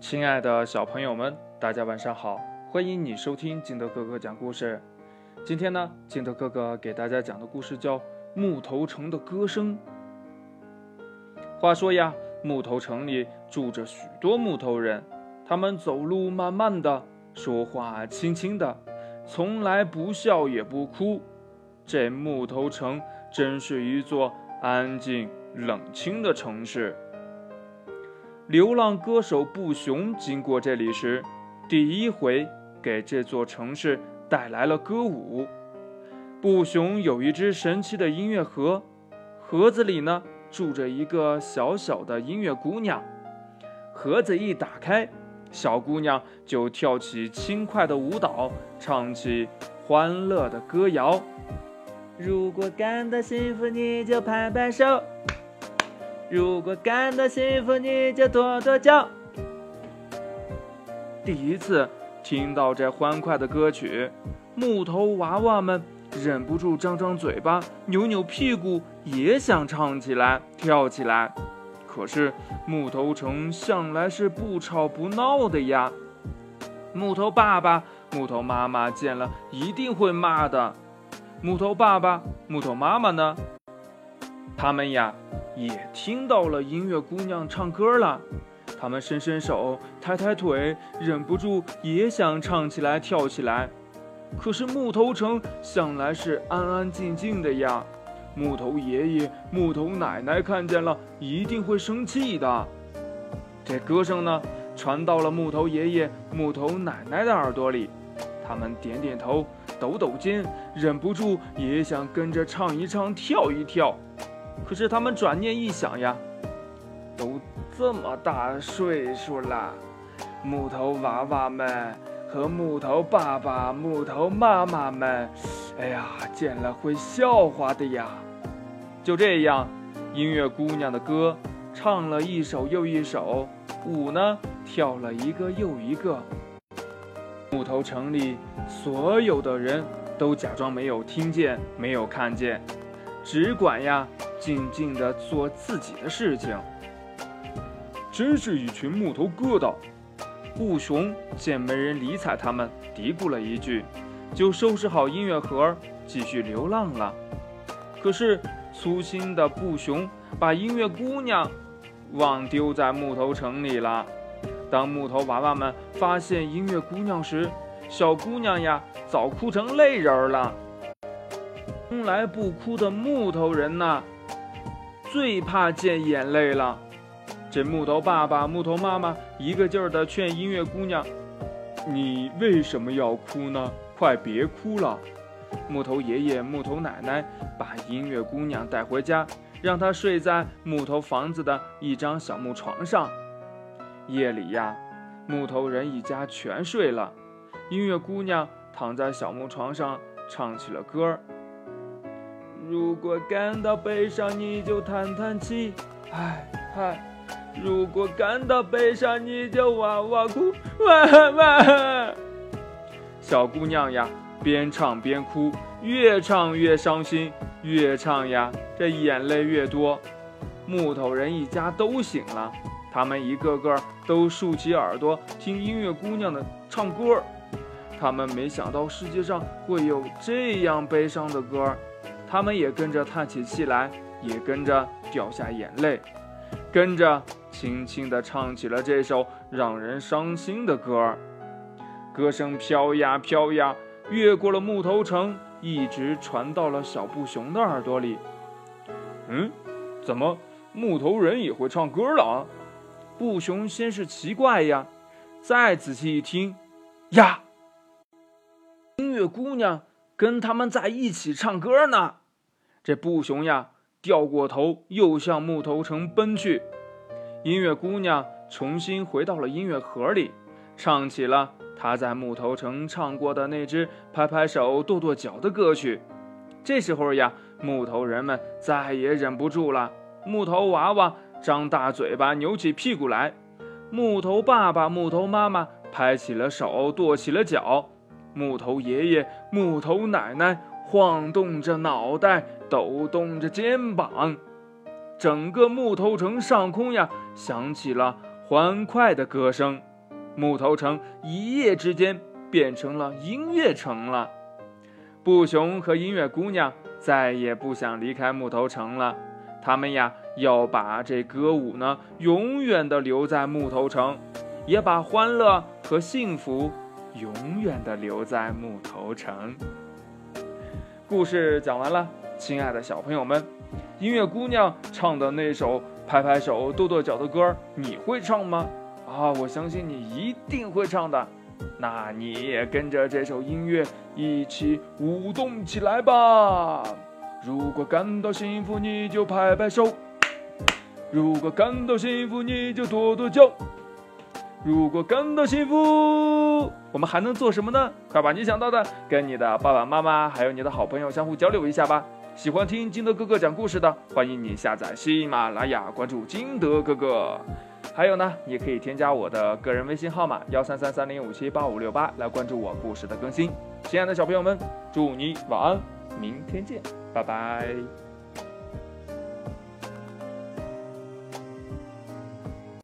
亲爱的小朋友们，大家晚上好！欢迎你收听金德哥哥讲故事。今天呢，金德哥哥给大家讲的故事叫《木头城的歌声》。话说呀，木头城里住着许多木头人，他们走路慢慢的，说话轻轻的，从来不笑也不哭。这木头城真是一座安静冷清的城市。流浪歌手布熊经过这里时，第一回给这座城市带来了歌舞。布熊有一只神奇的音乐盒，盒子里呢住着一个小小的音乐姑娘。盒子一打开，小姑娘就跳起轻快的舞蹈，唱起欢乐的歌谣。如果感到幸福，你就拍拍手。如果感到幸福，你就跺跺脚。第一次听到这欢快的歌曲，木头娃娃们忍不住张张嘴巴、扭扭屁股，也想唱起来、跳起来。可是木头城向来是不吵不闹的呀。木头爸爸、木头妈妈见了一定会骂的。木头爸爸、木头妈妈呢？他们呀。也听到了音乐姑娘唱歌了，他们伸伸手，抬抬腿，忍不住也想唱起来，跳起来。可是木头城向来是安安静静的呀，木头爷爷、木头奶奶看见了一定会生气的。这歌声呢，传到了木头爷爷、木头奶奶的耳朵里，他们点点头，抖抖肩，忍不住也想跟着唱一唱，跳一跳。可是他们转念一想呀，都这么大岁数了，木头娃娃们和木头爸爸、木头妈妈们，哎呀，见了会笑话的呀。就这样，音乐姑娘的歌唱了一首又一首，舞呢跳了一个又一个。木头城里所有的人都假装没有听见、没有看见，只管呀。静静地做自己的事情，真是一群木头疙瘩。布熊见没人理睬他们，嘀咕了一句，就收拾好音乐盒，继续流浪了。可是粗心的布熊把音乐姑娘忘丢在木头城里了。当木头娃娃们发现音乐姑娘时，小姑娘呀，早哭成泪人了。从来不哭的木头人呐！最怕见眼泪了，这木头爸爸、木头妈妈一个劲儿地劝音乐姑娘：“你为什么要哭呢？快别哭了。”木头爷爷、木头奶奶把音乐姑娘带回家，让她睡在木头房子的一张小木床上。夜里呀，木头人一家全睡了，音乐姑娘躺在小木床上唱起了歌儿。如果感到悲伤，你就叹叹气，唉唉；如果感到悲伤，你就哇哇哭，哇哇。小姑娘呀，边唱边哭，越唱越伤心，越唱呀，这眼泪越多。木头人一家都醒了，他们一个个都竖起耳朵听音乐姑娘的唱歌。他们没想到世界上会有这样悲伤的歌。他们也跟着叹起气来，也跟着掉下眼泪，跟着轻轻地唱起了这首让人伤心的歌儿。歌声飘呀飘呀，越过了木头城，一直传到了小布熊的耳朵里。嗯，怎么木头人也会唱歌了？布熊先是奇怪呀，再仔细一听，呀，音乐姑娘跟他们在一起唱歌呢。这布熊呀，掉过头，又向木头城奔去。音乐姑娘重新回到了音乐盒里，唱起了她在木头城唱过的那支拍拍手、跺跺脚的歌曲。这时候呀，木头人们再也忍不住了，木头娃娃张大嘴巴，扭起屁股来；木头爸爸、木头妈妈拍起了手，跺起了脚；木头爷爷、木头奶奶晃动着脑袋。抖动着肩膀，整个木头城上空呀，响起了欢快的歌声。木头城一夜之间变成了音乐城了。布熊和音乐姑娘再也不想离开木头城了，他们呀要把这歌舞呢永远的留在木头城，也把欢乐和幸福永远的留在木头城。故事讲完了，亲爱的小朋友们，音乐姑娘唱的那首拍拍手、跺跺脚的歌，你会唱吗？啊，我相信你一定会唱的。那你也跟着这首音乐一起舞动起来吧！如果感到幸福，你就拍拍手；如果感到幸福，你就跺跺脚；如果感到幸福，我们还能做什么呢？快把你想到的跟你的爸爸妈妈还有你的好朋友相互交流一下吧！喜欢听金德哥哥讲故事的，欢迎你下载喜马拉雅，关注金德哥哥。还有呢，你可以添加我的个人微信号码幺三三三零五七八五六八来关注我故事的更新。亲爱的小朋友们，祝你晚安，明天见，拜拜。